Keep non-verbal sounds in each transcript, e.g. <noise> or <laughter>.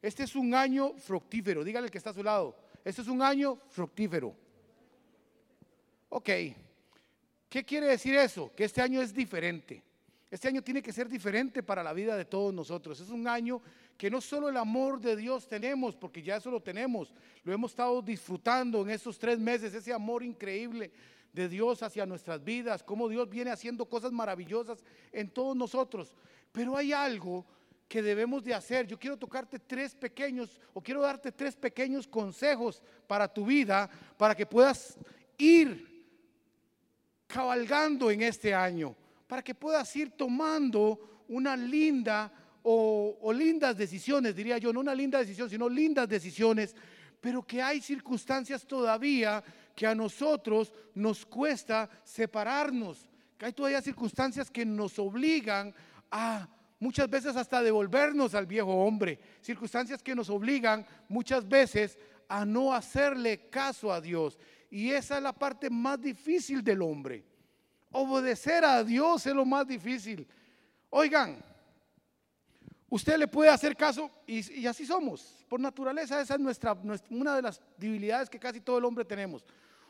Este es un año fructífero. Dígale al que está a su lado. Este es un año fructífero. Ok. ¿Qué quiere decir eso? Que este año es diferente. Este año tiene que ser diferente para la vida de todos nosotros. Es un año que no solo el amor de Dios tenemos, porque ya eso lo tenemos, lo hemos estado disfrutando en estos tres meses, ese amor increíble de Dios hacia nuestras vidas, cómo Dios viene haciendo cosas maravillosas en todos nosotros. Pero hay algo que debemos de hacer. Yo quiero tocarte tres pequeños, o quiero darte tres pequeños consejos para tu vida, para que puedas ir cabalgando en este año, para que puedas ir tomando una linda o, lindas decisiones, diría yo, no una linda decisión, sino lindas decisiones, pero que hay circunstancias todavía que a nosotros nos cuesta separarnos, que hay todavía circunstancias que nos obligan a muchas veces hasta devolvernos al viejo hombre, circunstancias que nos obligan muchas veces a no hacerle caso a Dios. Y esa es la parte más difícil del hombre. Obedecer a Dios es lo más difícil. Oigan, Usted le puede hacer caso y, así somos. Por naturaleza, esa es nuestra, una de las debilidades que casi todo el hombre tenemos.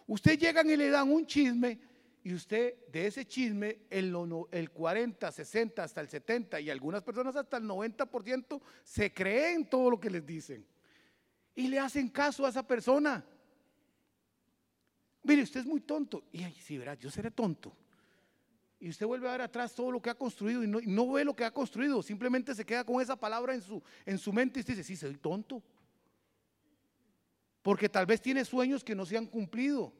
Usted llegan y le dan un chisme y usted de ese chisme el, el 40, 60, hasta el 70 y algunas personas hasta el 90% se creen todo lo que les dicen. Y le hacen caso a esa persona. Mire, usted es muy tonto. Y si sí, verá, yo seré tonto y usted vuelve a ver atrás todo lo que ha construido y no, ve lo que ha construido, simplemente se queda con esa palabra en su, en su mente y usted dice, sí, soy tonto. Porque tal vez tiene sueños que no se han cumplido.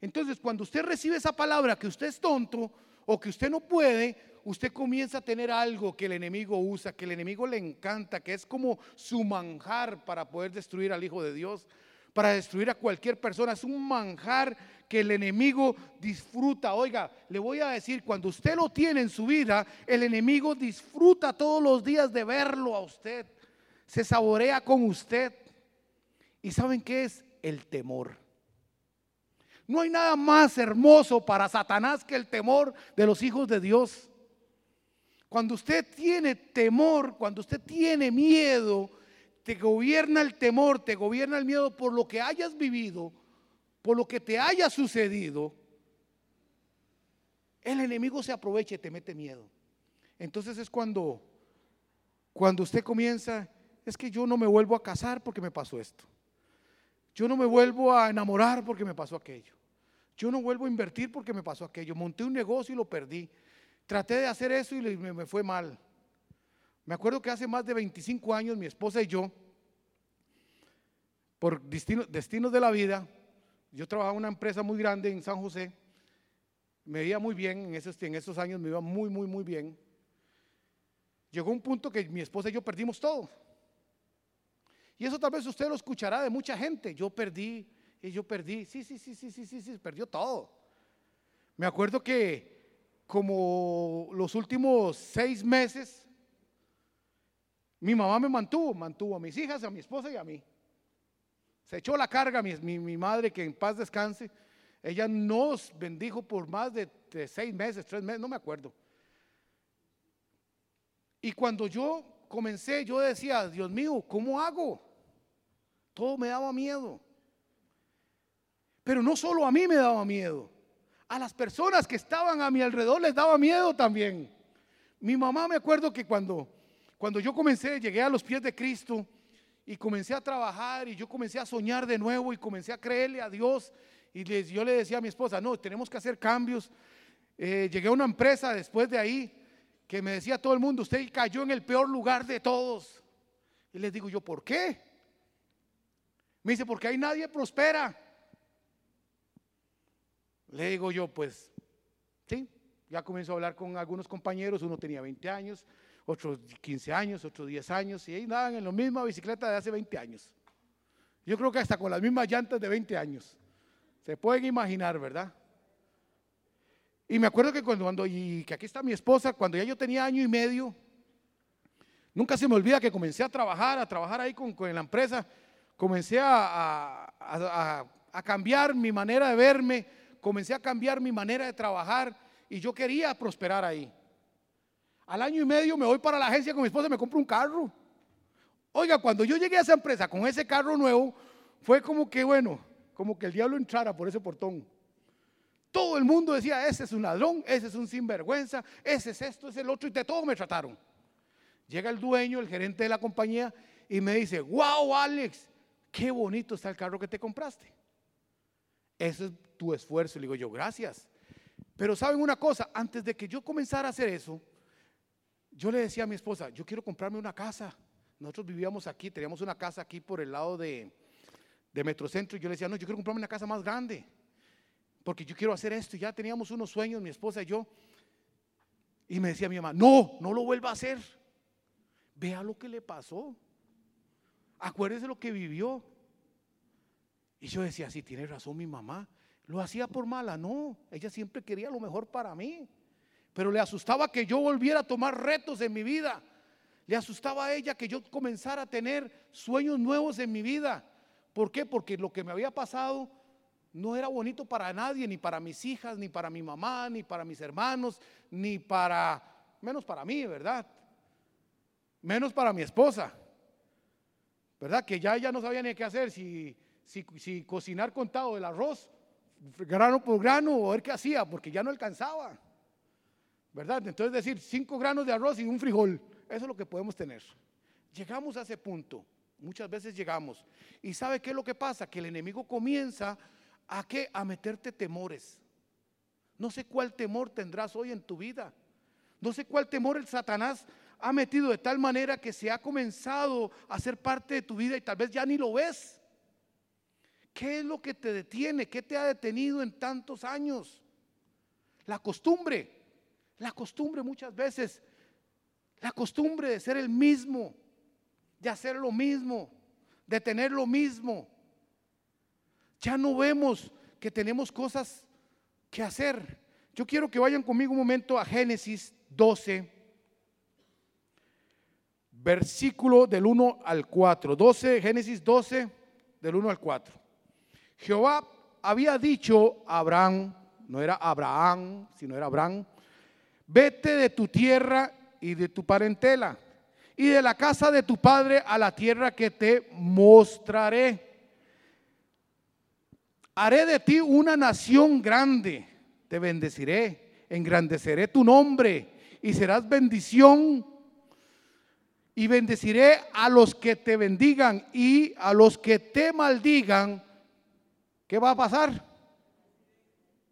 Entonces, cuando usted recibe esa palabra que usted es tonto o que usted no puede, usted comienza a tener algo que el enemigo usa, que el enemigo le encanta, que es como su manjar para poder destruir al Hijo de Dios, para destruir a cualquier persona. Es un manjar que el enemigo disfruta. Oiga, le voy a decir, cuando usted lo tiene en su vida, el enemigo disfruta todos los días de verlo a usted. Se saborea con usted. ¿Y saben qué es? El temor. No hay nada más hermoso para Satanás que el temor de los hijos de Dios. Cuando usted tiene temor, cuando usted tiene miedo, te gobierna el temor, te gobierna el miedo por lo que hayas vivido, por lo que te haya sucedido, el enemigo se aprovecha y te mete miedo. Entonces es cuando, cuando usted comienza, es que yo no me vuelvo a casar porque me pasó esto. Yo no me vuelvo a enamorar porque me pasó aquello. Yo no vuelvo a invertir porque me pasó aquello. Monté un negocio y lo perdí. Traté de hacer eso y me, fue mal. Me acuerdo que hace más de 25 años mi esposa y yo, por destinos de la vida, yo trabajaba en una empresa muy grande en San José, me veía muy bien, en esos, en esos años me iba muy, muy, muy bien. Llegó un punto que mi esposa y yo perdimos todo. Y eso tal vez usted lo escuchará de mucha gente. Yo perdí, y yo perdí. Sí, sí, sí, sí, sí, sí, sí, perdió todo. Me acuerdo que como los últimos seis meses, mi mamá me mantuvo, mantuvo a mis hijas, a mi esposa y a mí. Se echó la carga mi, madre, que en paz descanse. Ella nos bendijo por más de, seis meses, tres meses, no me acuerdo. Y cuando yo comencé, yo decía, Dios mío, ¿cómo hago? Todo me daba miedo. Pero no solo a mí me daba miedo, a las personas que estaban a mi alrededor les daba miedo también. Mi mamá me acuerdo que cuando, cuando yo comencé, llegué a los pies de Cristo, y comencé a trabajar y yo comencé a soñar de nuevo y comencé a creerle a Dios. Y yo le decía a mi esposa, no, tenemos que hacer cambios. Eh, llegué a una empresa después de ahí que me decía todo el mundo, usted cayó en el peor lugar de todos. Y les digo yo, ¿por qué? Me dice, porque ahí nadie prospera. Le digo yo, pues, sí, ya comienzo a hablar con algunos compañeros, uno tenía 20 años, otros 15 años, otros 10 años, y ahí andaban en la misma bicicleta de hace 20 años. Yo creo que hasta con las mismas llantas de 20 años. Se pueden imaginar, ¿verdad? Y me acuerdo que cuando, y que aquí está mi esposa, cuando ya yo tenía año y medio, nunca se me olvida que comencé a trabajar, a trabajar ahí con, con la empresa, comencé a, a cambiar mi manera de verme, comencé a cambiar mi manera de trabajar y yo quería prosperar ahí. Al año y medio me voy para la agencia con mi esposa y me compro un carro. Oiga, cuando yo llegué a esa empresa con ese carro nuevo, fue como que, bueno, como que el diablo entrara por ese portón. Todo el mundo decía, ese es un ladrón, ese es un sinvergüenza, ese es esto, ese es el otro, y de todo me trataron. Llega el dueño, el gerente de la compañía, y me dice, wow, Alex, qué bonito está el carro que te compraste. Ese es tu esfuerzo. Le digo yo, gracias. Pero saben una cosa, antes de que yo comenzara a hacer eso, yo le decía a mi esposa, yo quiero comprarme una casa. Nosotros vivíamos aquí, teníamos una casa aquí por el lado de, de Metrocentro. Y yo le decía, no, yo quiero comprarme una casa más grande porque yo quiero hacer esto. Y ya teníamos unos sueños, mi esposa y yo. Y me decía mi mamá, no, no lo vuelva a hacer. Vea lo que le pasó. Acuérdese lo que vivió. Y yo decía, sí, tiene razón mi mamá. Lo hacía por mala, no. Ella siempre quería lo mejor para mí. Pero le asustaba que yo volviera a tomar retos en mi vida. Le asustaba a ella que yo comenzara a tener sueños nuevos en mi vida. ¿Por qué? Porque lo que me había pasado no era bonito para nadie, ni para mis hijas, ni para mi mamá, ni para mis hermanos, ni para, menos para mí, ¿verdad? Menos para mi esposa, ¿verdad? Que ya ella no sabía ni qué hacer, si, si, cocinar contado el arroz, grano por grano, o ver qué hacía, porque ya no alcanzaba, ¿verdad? Entonces decir, cinco granos de arroz y un frijol, eso es lo que podemos tener. Llegamos a ese punto, muchas veces llegamos. ¿Y sabe qué es lo que pasa? Que el enemigo comienza ¿A qué? A meterte temores. No sé cuál temor tendrás hoy en tu vida. No sé cuál temor el Satanás ha metido de tal manera que se ha comenzado a ser parte de tu vida y tal vez ya ni lo ves. ¿Qué es lo que te detiene? ¿Qué te ha detenido en tantos años? La costumbre. La costumbre muchas veces. La costumbre de ser el mismo. De hacer lo mismo. De tener lo mismo. Ya no vemos que tenemos cosas que hacer. Yo quiero que vayan conmigo un momento a Génesis 12, versículo del 1 al 4. 12, Génesis 12, del 1 al 4. Jehová había dicho a Abraham, no era Abraham, sino era Abraham, vete de tu tierra y de tu parentela y de la casa de tu padre a la tierra que te mostraré haré de ti una nación grande, te bendeciré, engrandeceré tu nombre y serás bendición. Y bendeciré a los que te bendigan y a los que te maldigan. ¿Qué va a pasar?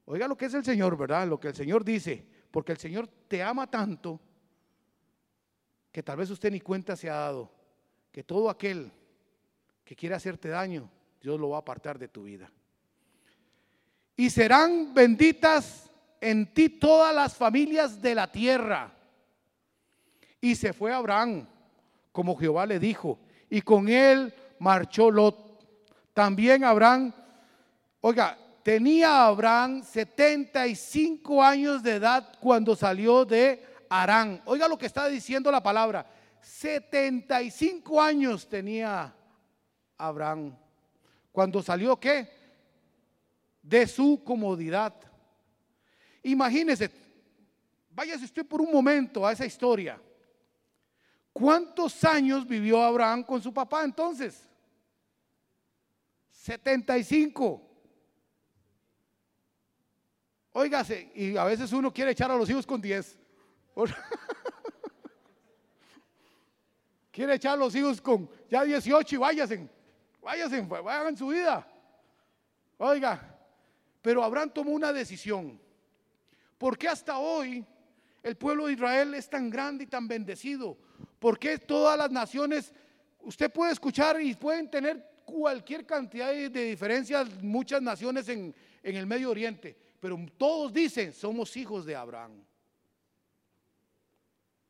Oiga lo que es el Señor, ¿verdad? Lo que el Señor dice. Porque el Señor te ama tanto que tal vez usted ni cuenta se ha dado. Que todo aquel que quiere hacerte daño, Dios lo va a apartar de tu vida y serán benditas en ti todas las familias de la tierra. Y se fue Abraham, como Jehová le dijo, y con él marchó Lot. También Abraham, oiga, tenía Abraham 75 años de edad cuando salió de Arán. Oiga lo que está diciendo la palabra. 75 años tenía Abraham. Cuando salió qué? de su comodidad. Imagínese, váyase usted por un momento a esa historia. ¿Cuántos años vivió Abraham con su papá entonces? 75. Óigase, y a veces uno quiere echar a los hijos con 10. <laughs> quiere echar a los hijos con ya 18 y váyase, váyase, vayan su vida. Oiga, pero Abraham tomó una decisión. ¿Por qué hasta hoy el pueblo de Israel es tan grande y tan bendecido? ¿Por qué todas las naciones, usted puede escuchar y pueden tener cualquier cantidad de, diferencias, muchas naciones en el Medio Oriente, pero todos dicen, somos hijos de Abraham.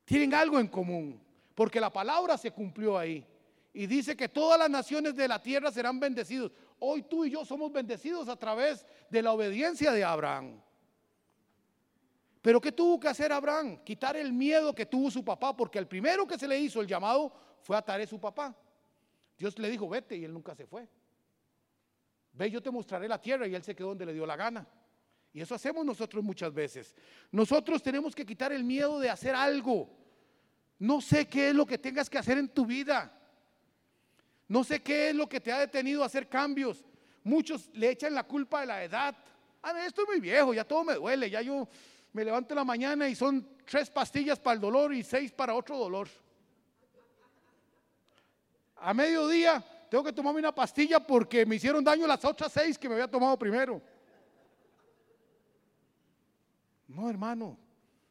Tienen algo en común, porque la palabra se cumplió ahí. Y dice que todas las naciones de la tierra serán bendecidos. Hoy tú y yo somos bendecidos a través de la obediencia de Abraham. Pero ¿qué tuvo que hacer Abraham? Quitar el miedo que tuvo su papá, porque el primero que se le hizo el llamado fue a Tare su papá. Dios le dijo, vete, y él nunca se fue. Ve, yo te mostraré la tierra, y él se quedó donde le dio la gana. Y eso hacemos nosotros muchas veces. Nosotros tenemos que quitar el miedo de hacer algo. No sé qué es lo que tengas que hacer en tu vida. No sé qué es lo que te ha detenido a hacer cambios. Muchos le echan la culpa de la edad. Ah, estoy muy viejo, ya todo me duele, ya yo me levanto en la mañana y son tres pastillas para el dolor y seis para otro dolor. A mediodía tengo que tomarme una pastilla porque me hicieron daño las otras seis que me había tomado primero. No, hermano,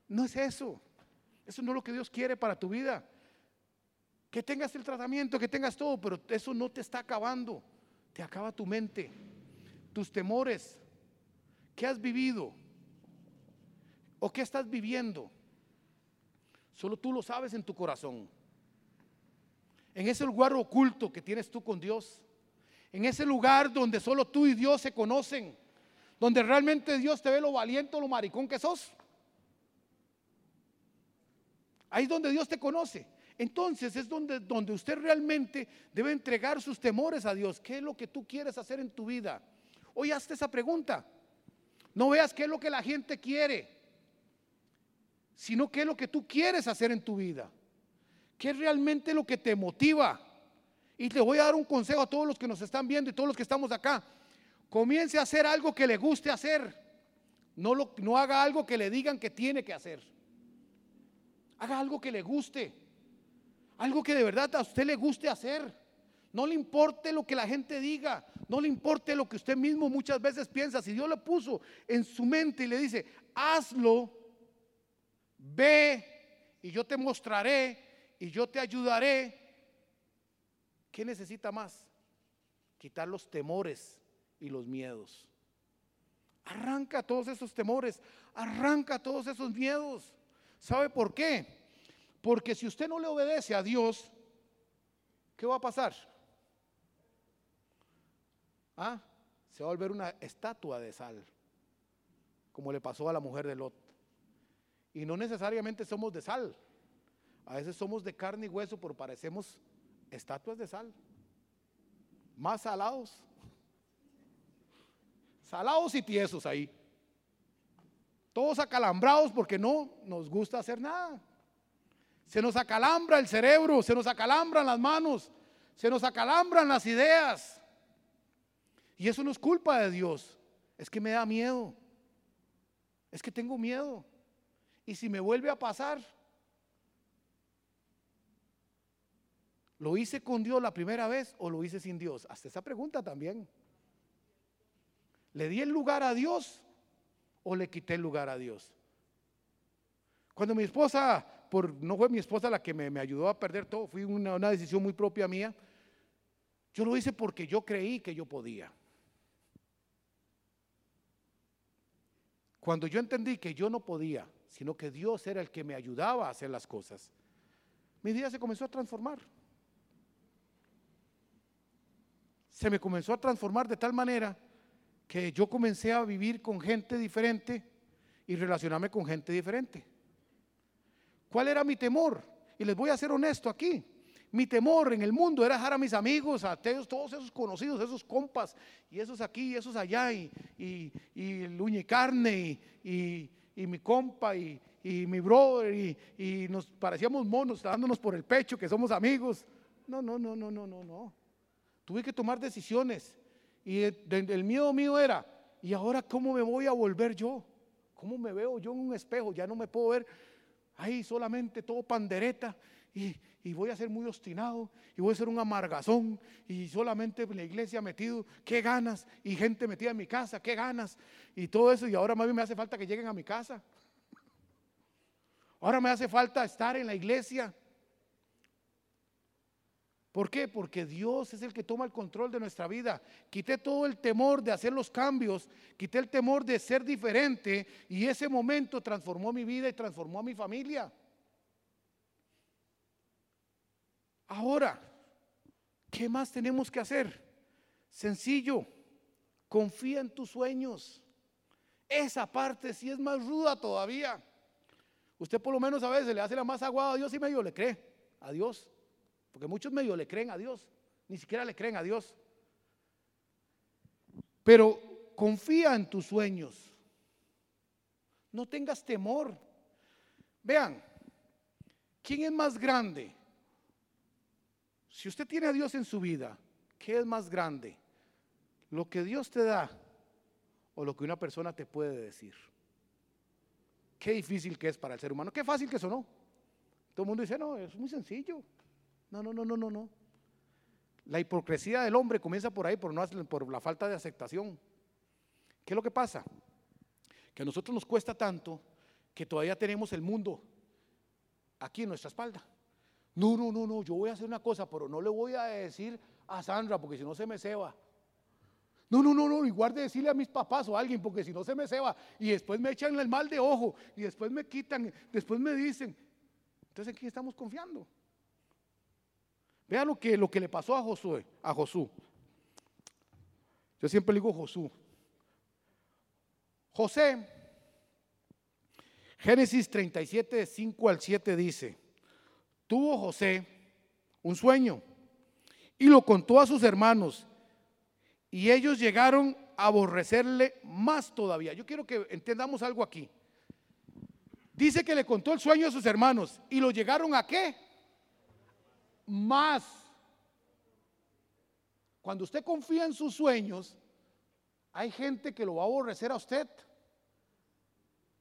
no es eso. Eso no es lo que Dios quiere para tu vida. Que tengas el tratamiento, que tengas todo, pero eso no te está acabando. Te acaba tu mente, tus temores. ¿Qué has vivido? ¿O qué estás viviendo? Solo tú lo sabes en tu corazón. En ese lugar oculto que tienes tú con Dios. En ese lugar donde solo tú y Dios se conocen. Donde realmente Dios te ve lo valiente o lo maricón que sos. Ahí es donde Dios te conoce. Entonces es donde, donde usted realmente debe entregar sus temores a Dios. ¿Qué es lo que tú quieres hacer en tu vida? Hoy hazte esa pregunta. No veas qué es lo que la gente quiere, sino qué es lo que tú quieres hacer en tu vida. ¿Qué es realmente lo que te motiva? Y te voy a dar un consejo a todos los que nos están viendo y todos los que estamos acá. Comience a hacer algo que le guste hacer. No, lo, no haga algo que le digan que tiene que hacer. Haga algo que le guste. Algo que de verdad a usted le guste hacer. No le importe lo que la gente diga. No le importe lo que usted mismo muchas veces piensa. Si Dios le puso en su mente y le dice, hazlo, ve y yo te mostraré y yo te ayudaré. ¿Qué necesita más? Quitar los temores y los miedos. Arranca todos esos temores, arranca todos esos miedos. ¿Sabe por qué? Porque si usted no le obedece a Dios, ¿qué va a pasar? Ah, se va a volver una estatua de sal, como le pasó a la mujer de Lot. Y no necesariamente somos de sal, a veces somos de carne y hueso, pero parecemos estatuas de sal, más salados, salados y tiesos ahí todos acalambrados porque no nos gusta hacer nada. Se nos acalambra el cerebro, se nos acalambran las manos, se nos acalambran las ideas. Y eso no es culpa de Dios, es que me da miedo, es que tengo miedo. Y si me vuelve a pasar, ¿lo hice con Dios la primera vez o lo hice sin Dios? Hasta esa pregunta también. ¿Le di el lugar a Dios o le quité el lugar a Dios? Cuando mi esposa, por, no fue mi esposa la que me, ayudó a perder todo, fue una, una decisión muy propia mía. Yo lo hice porque yo creí que yo podía. Cuando yo entendí que yo no podía, sino que Dios era el que me ayudaba a hacer las cosas, mi vida se comenzó a transformar. Se me comenzó a transformar de tal manera que yo comencé a vivir con gente diferente y relacionarme con gente diferente. ¿Cuál era mi temor? Y les voy a ser honesto aquí. Mi temor en el mundo era dejar a mis amigos, a todos esos conocidos, esos compas, y esos aquí, y esos allá, y, y, y el carne, y, y, mi compa, y, mi brother, y, nos parecíamos monos, dándonos por el pecho que somos amigos. No, no, no, no, no, no, no. Tuve que tomar decisiones y el, miedo mío era, ¿y ahora cómo me voy a volver yo? ¿Cómo me veo yo en un espejo? Ya no me puedo ver ahí solamente todo pandereta y, y, voy a ser muy obstinado y voy a ser un amargazón y solamente en la iglesia metido, qué ganas y gente metida en mi casa, qué ganas y todo eso y ahora más bien me hace falta que lleguen a mi casa. Ahora me hace falta estar en la iglesia. ¿Por qué? Porque Dios es el que toma el control de nuestra vida. Quité todo el temor de hacer los cambios, quité el temor de ser diferente y ese momento transformó mi vida y transformó a mi familia. Ahora, ¿qué más tenemos que hacer? Sencillo, confía en tus sueños. Esa parte sí es más ruda todavía. Usted por lo menos a veces le hace la más aguada a Dios y medio le cree a Dios. Porque muchos medio le creen a Dios, ni siquiera le creen a Dios. Pero confía en tus sueños. No tengas temor. Vean, ¿quién es más grande? Si usted tiene a Dios en su vida, ¿qué es más grande? ¿Lo que Dios te da o lo que una persona te puede decir? Qué difícil que es para el ser humano. Qué fácil que eso no. Todo el mundo dice, no, es muy sencillo. No, no, no, no, no, no. La hipocresía del hombre comienza por ahí, por, no, por la falta de aceptación. ¿Qué es lo que pasa? Que a nosotros nos cuesta tanto que todavía tenemos el mundo aquí en nuestra espalda. No, no, no, no, yo voy a hacer una cosa, pero no le voy a decir a Sandra porque si no se me ceba. No, no, no, no, igual de decirle a mis papás o a alguien porque si no se me ceba y después me echan el mal de ojo y después me quitan, después me dicen. Entonces, ¿en quién estamos confiando? Vea lo que, lo que le pasó a Josué, a Josué. Yo siempre le digo Josué. José, Génesis 37, 5 al 7 dice, tuvo José un sueño y lo contó a sus hermanos y ellos llegaron a aborrecerle más todavía. Yo quiero que entendamos algo aquí. Dice que le contó el sueño a sus hermanos y lo llegaron a qué? Más. Cuando usted confía en sus sueños, hay gente que lo va a aborrecer a usted.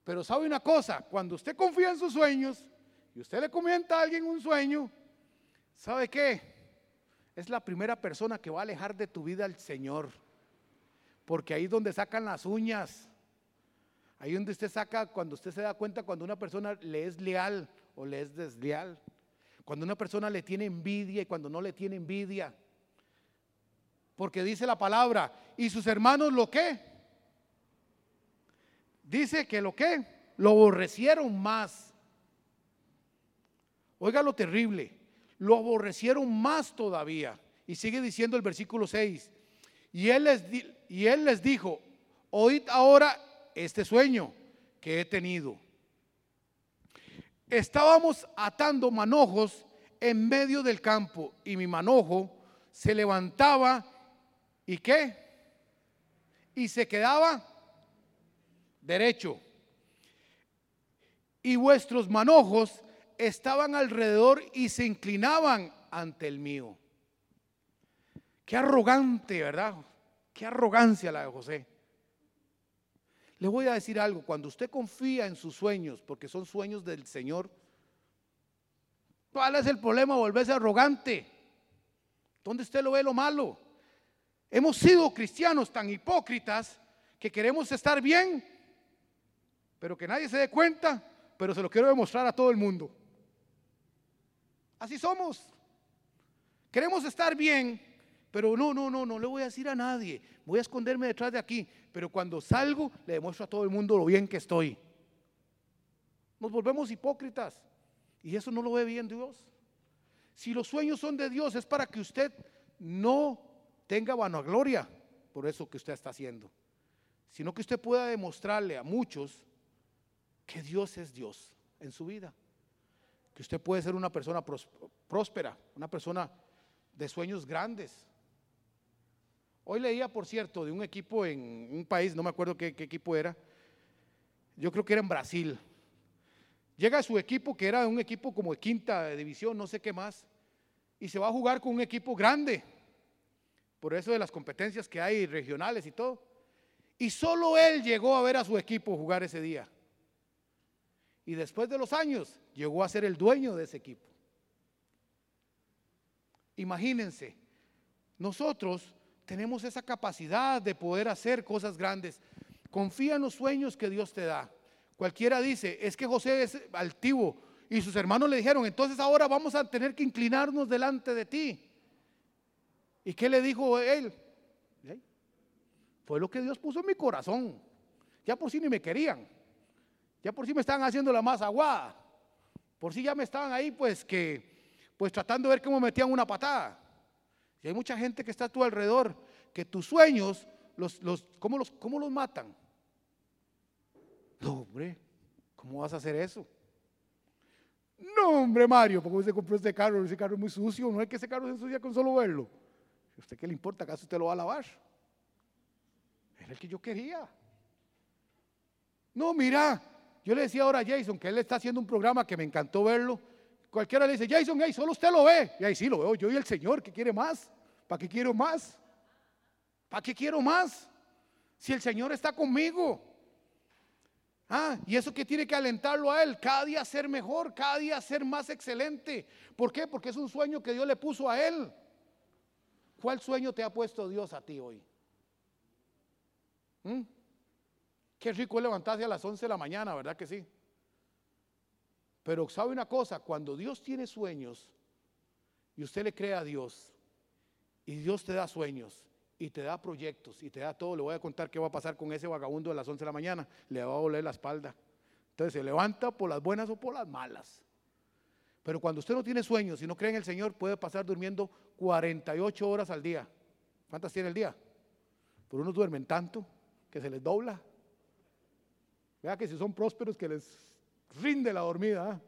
Pero sabe una cosa, cuando usted confía en sus sueños y usted le comenta a alguien un sueño, ¿sabe qué? es la primera persona que va a alejar de tu vida al Señor. Porque ahí es donde sacan las uñas. Ahí donde usted saca, cuando usted se da cuenta cuando una persona le es leal o le es desleal. Cuando una persona le tiene envidia y cuando no le tiene envidia. Porque dice la palabra, ¿y sus hermanos lo qué? Dice que lo qué? Lo aborrecieron más. Oiga lo terrible lo aborrecieron más todavía. Y sigue diciendo el versículo 6. Y él les, y él les dijo, oíd ahora este sueño que he tenido. Estábamos atando manojos en medio del campo y mi manojo se levantaba y qué? Y se quedaba derecho. Y vuestros manojos estaban alrededor y se inclinaban ante el mío. Qué arrogante, ¿verdad? Qué arrogancia la de José. Le voy a decir algo, cuando usted confía en sus sueños, porque son sueños del Señor, ¿cuál es el problema? Volverse arrogante. ¿Dónde usted lo ve lo malo? Hemos sido cristianos tan hipócritas que queremos estar bien, pero que nadie se dé cuenta, pero se lo quiero demostrar a todo el mundo. Así somos. Queremos estar bien, pero no, no, no, no le voy a decir a nadie. Voy a esconderme detrás de aquí. Pero cuando salgo, le demuestro a todo el mundo lo bien que estoy. Nos volvemos hipócritas. Y eso no lo ve bien Dios. Si los sueños son de Dios, es para que usted no tenga vanagloria por eso que usted está haciendo, sino que usted pueda demostrarle a muchos que Dios es Dios en su vida que usted puede ser una persona próspera, una persona de sueños grandes. Hoy leía, por cierto, de un equipo en un país, no me acuerdo qué, equipo era, yo creo que era en Brasil. Llega su equipo, que era un equipo como de quinta división, no sé qué más, y se va a jugar con un equipo grande, por eso de las competencias que hay regionales y todo. Y solo él llegó a ver a su equipo jugar ese día. Y después de los años llegó a ser el dueño de ese equipo. Imagínense, nosotros tenemos esa capacidad de poder hacer cosas grandes. Confía en los sueños que Dios te da. Cualquiera dice, es que José es altivo y sus hermanos le dijeron, entonces ahora vamos a tener que inclinarnos delante de ti. ¿Y qué le dijo él? Fue lo que Dios puso en mi corazón. Ya por si ni me querían. Ya por si me estaban haciendo la más aguada. Por si ya me estaban ahí, pues que, pues tratando de ver cómo metían una patada. Y hay mucha gente que está a tu alrededor, que tus sueños, los, los, ¿cómo, los, ¿cómo los matan? No, hombre, ¿cómo vas a hacer eso? No, hombre, Mario, porque usted compró este carro? Ese carro es muy sucio, no es que ese carro se ensucia con solo verlo. ¿A usted qué le importa? ¿Acaso usted lo va a lavar? Era el que yo quería. No, mira, yo le decía ahora a Jason que él está haciendo un programa que me encantó verlo cualquiera le dice, Jason, hey, solo usted lo ve. Y ahí sí lo veo yo y el Señor, ¿qué quiere más? ¿Para qué quiero más? ¿Para qué quiero más? Si el Señor está conmigo. Ah, y eso que tiene que alentarlo a él, cada día ser mejor, cada día ser más excelente. ¿Por qué? Porque es un sueño que Dios le puso a él. ¿Cuál sueño te ha puesto Dios a ti hoy? ¿Mm? Qué rico levantarse a las 11 de la mañana, ¿verdad que sí? Pero sabe una cosa, cuando Dios tiene sueños y usted le cree a Dios y Dios te da sueños y te da proyectos y te da todo, le voy a contar qué va a pasar con ese vagabundo de las 11 de la mañana, le va a doler la espalda. Entonces se levanta por las buenas o por las malas. Pero cuando usted no tiene sueños y no cree en el Señor, puede pasar durmiendo 48 horas al día. ¿Cuántas tiene el día? Por unos duermen tanto que se les dobla. Vea que si son prósperos que les rinde la dormida. ¿ah?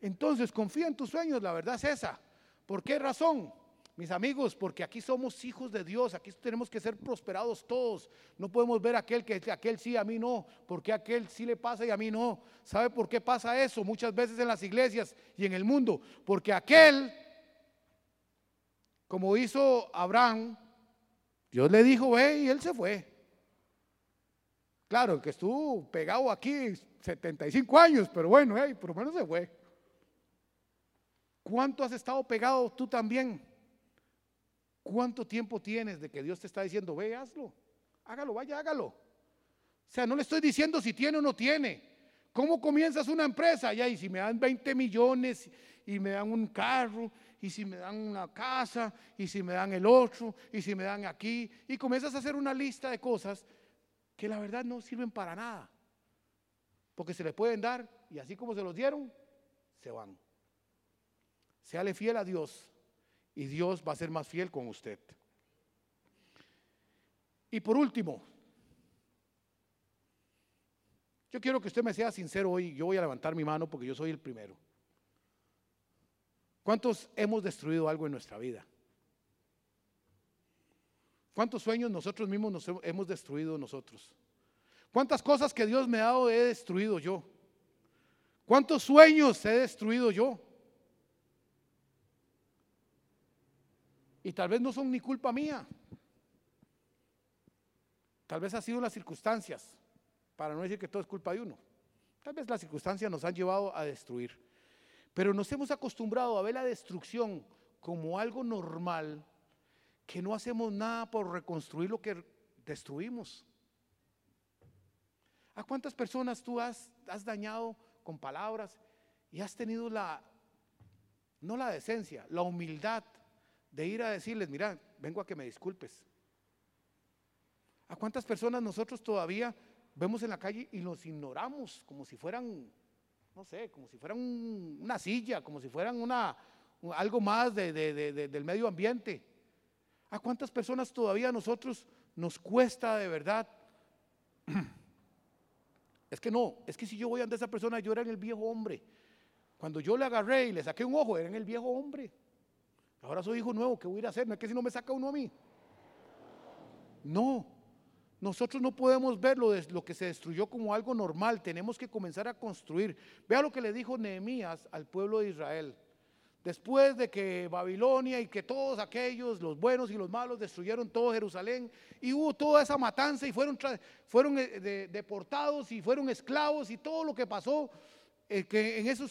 Entonces confía en tus sueños, la verdad es esa. ¿Por qué razón? Mis amigos, porque aquí somos hijos de Dios, aquí tenemos que ser prosperados todos. No podemos ver aquel que aquel sí, a mí no, porque aquel sí le pasa y a mí no. ¿Sabe por qué pasa eso muchas veces en las iglesias y en el mundo? Porque aquel, como hizo Abraham, Dios le dijo, ve, y él se fue. Claro, que estuvo pegado aquí 75 años, pero bueno, por lo menos se fue. ¿Cuánto has estado pegado tú también? ¿Cuánto tiempo tienes de que Dios te está diciendo, ve, hazlo, hágalo, vaya, hágalo? O sea, no le estoy diciendo si tiene o no tiene. ¿Cómo comienzas una empresa? Ya, y si me dan 20 millones y me dan un carro, y si me dan una casa, y si me dan el otro, y si me dan aquí, y comienzas a hacer una lista de cosas que la verdad no sirven para nada. Porque se le pueden dar y así como se los dieron, se van. Séale fiel a Dios y Dios va a ser más fiel con usted. Y por último, yo quiero que usted me sea sincero hoy, yo voy a levantar mi mano porque yo soy el primero. ¿Cuántos hemos destruido algo en nuestra vida? ¿Cuántos sueños nosotros mismos hemos destruido nosotros? ¿Cuántas cosas que Dios me ha dado he destruido yo? ¿Cuántos sueños he destruido yo? Y tal vez no son ni culpa mía. Tal vez ha sido las circunstancias, para no decir que todo es culpa de uno. Tal vez las circunstancias nos han llevado a destruir. Pero nos hemos acostumbrado a ver la destrucción como algo normal, que no hacemos nada por reconstruir lo que destruimos. ¿A cuántas personas tú has, has dañado con palabras y has tenido la, no la decencia, la humildad de ir a decirles, mira, vengo a que me disculpes. ¿A cuántas personas nosotros todavía vemos en la calle y los ignoramos como si fueran, no sé, como si fueran una silla, como si fueran una, algo más del medio ambiente? ¿A cuántas personas todavía nosotros nos cuesta de verdad? <clears throat> Es que no, es que si yo voy ante esa persona, yo era en el viejo hombre. Cuando yo le agarré y le saqué un ojo, era en el viejo hombre. Ahora soy hijo nuevo, ¿qué voy a ir a hacer? No es que si no me saca uno a mí. No, nosotros no podemos ver lo, lo, que se destruyó como algo normal, tenemos que comenzar a construir. Vea lo que le dijo Nehemías al pueblo de Israel. Después de que Babilonia y que todos aquellos, los buenos y los malos, destruyeron todo Jerusalén y hubo toda esa matanza y fueron, eh, deportados y fueron esclavos y todo lo que pasó, eh,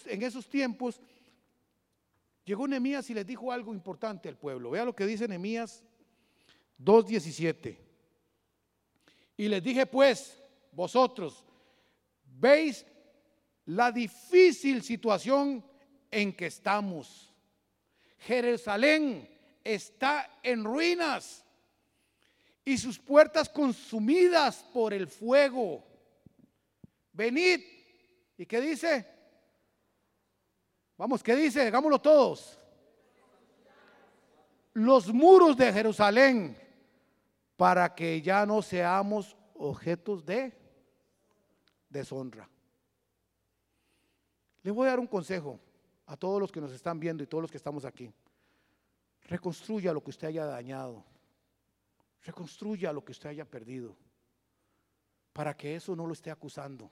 en esos tiempos Llegó Nehemías y les dijo algo importante al pueblo. Vea lo que dice Nehemías 2:17. Y les dije, pues, vosotros veis la difícil situación en que estamos. Jerusalén está en ruinas y sus puertas consumidas por el fuego. Venid. ¿Y qué dice? Vamos, ¿qué dice? Hagámoslo todos. Los muros de Jerusalén para que ya no seamos objetos de deshonra. Le voy a dar un consejo a todos los que nos están viendo y todos los que estamos aquí. Reconstruya lo que usted haya dañado. Reconstruya lo que usted haya perdido. Para que eso no lo esté acusando.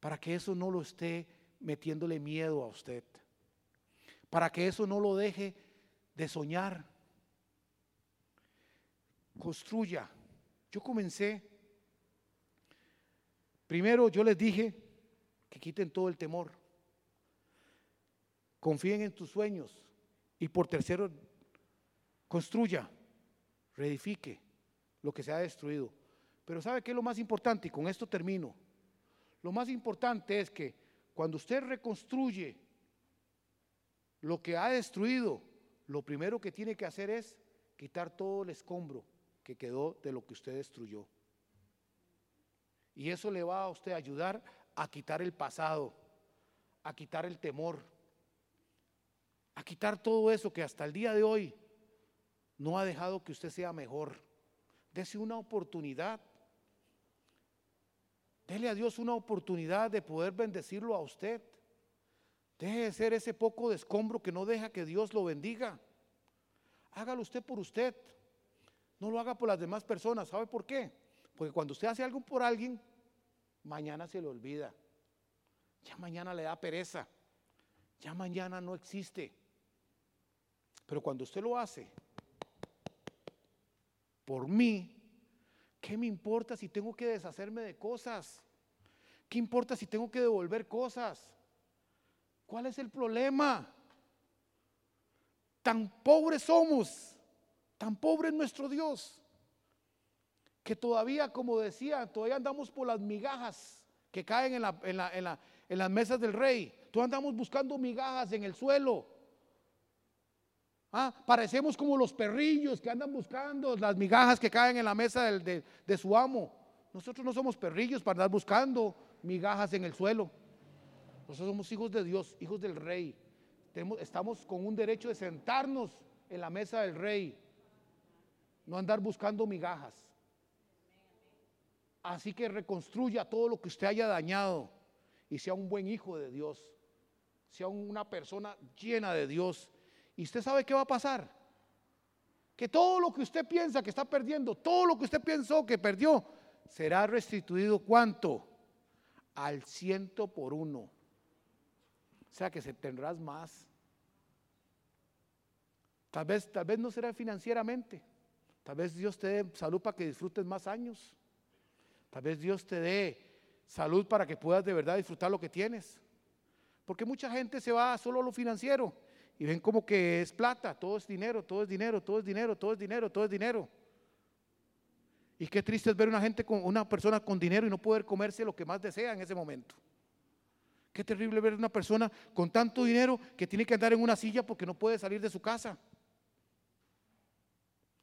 Para que eso no lo esté metiéndole miedo a usted. para que eso no lo deje de soñar. Construya. Yo comencé, primero yo les dije que quiten todo el temor, confíen en tus sueños y por tercero, construya, reedifique lo que se ha destruido. Pero ¿sabe qué es lo más importante? Y con esto termino. Lo más importante es que cuando usted reconstruye lo que ha destruido, lo primero que tiene que hacer es quitar todo el escombro que quedó de lo que usted destruyó. Y eso le va a usted ayudar a quitar el pasado, a quitar el temor, a quitar todo eso que hasta el día de hoy no ha dejado que usted sea mejor. Dese una oportunidad. Dele a Dios una oportunidad de poder bendecirlo a usted. Deje de ser ese poco de escombro que no deja que Dios lo bendiga. Hágalo usted por usted. No lo haga por las demás personas. ¿Sabe por qué? Porque cuando usted hace algo por alguien, mañana se le olvida. Ya mañana le da pereza. Ya mañana no existe. Pero cuando usted lo hace por mí, ¿qué me importa si tengo que deshacerme de cosas? ¿Qué importa si tengo que devolver cosas? ¿Cuál es el problema? Tan pobres somos Tan pobre es nuestro Dios que todavía, como decía, todavía andamos por las migajas que caen en, las mesas del rey. Todavía andamos buscando migajas en el suelo. Ah, parecemos como los perrillos que andan buscando las migajas que caen en la mesa de, de, su amo. Nosotros no somos perrillos para andar buscando migajas en el suelo. Nosotros somos hijos de Dios, hijos del rey. estamos con un derecho de sentarnos en la mesa del rey no andar buscando migajas. Así que reconstruya todo lo que usted haya dañado y sea un buen hijo de Dios, sea una persona llena de Dios. ¿Y usted sabe qué va a pasar? Que todo lo que usted piensa que está perdiendo, todo lo que usted pensó que perdió, será restituido cuánto? Al ciento por uno. O sea que se tendrás más. Tal vez, tal vez no será financieramente, Tal vez Dios te dé salud para que disfrutes más años. Tal vez Dios te dé salud para que puedas de verdad disfrutar lo que tienes. Porque mucha gente se va solo a lo financiero y ven como que es plata, todo es dinero, todo es dinero, todo es dinero, todo es dinero, todo es dinero. Y qué triste es ver una gente con una persona con dinero y no poder comerse lo que más desea en ese momento. Qué terrible ver una persona con tanto dinero que tiene que andar en una silla porque no puede salir de su casa.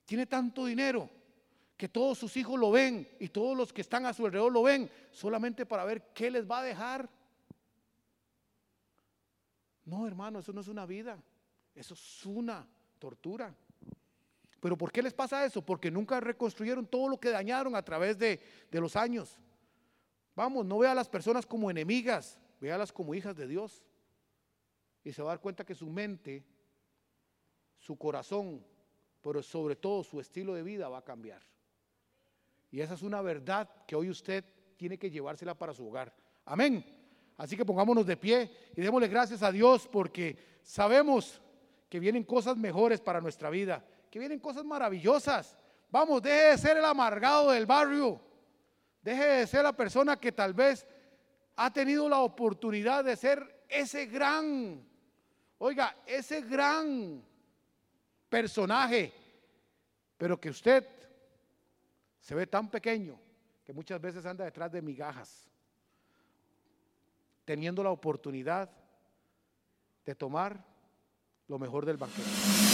Tiene tanto dinero que todos sus hijos lo ven y todos los que están a su alrededor lo ven solamente para ver qué les va a dejar. No, hermano, eso no es una vida, eso es una tortura. Pero ¿por qué les pasa eso? Porque nunca reconstruyeron todo lo que dañaron a través de, de los años. Vamos, no vea a las personas como enemigas, véalas como hijas de Dios. Y se va a dar cuenta que su mente, su corazón, pero sobre todo su estilo de vida va a cambiar. Y esa es una verdad que hoy usted tiene que llevársela para su hogar. Amén. Así que pongámonos de pie y démosle gracias a Dios porque sabemos que vienen cosas mejores para nuestra vida, que vienen cosas maravillosas. Vamos, deje de ser el amargado del barrio. Deje de ser la persona que tal vez ha tenido la oportunidad de ser ese gran, oiga, ese gran personaje, pero que usted se ve tan pequeño que muchas veces anda detrás de migajas, teniendo la oportunidad de tomar lo mejor del banquete.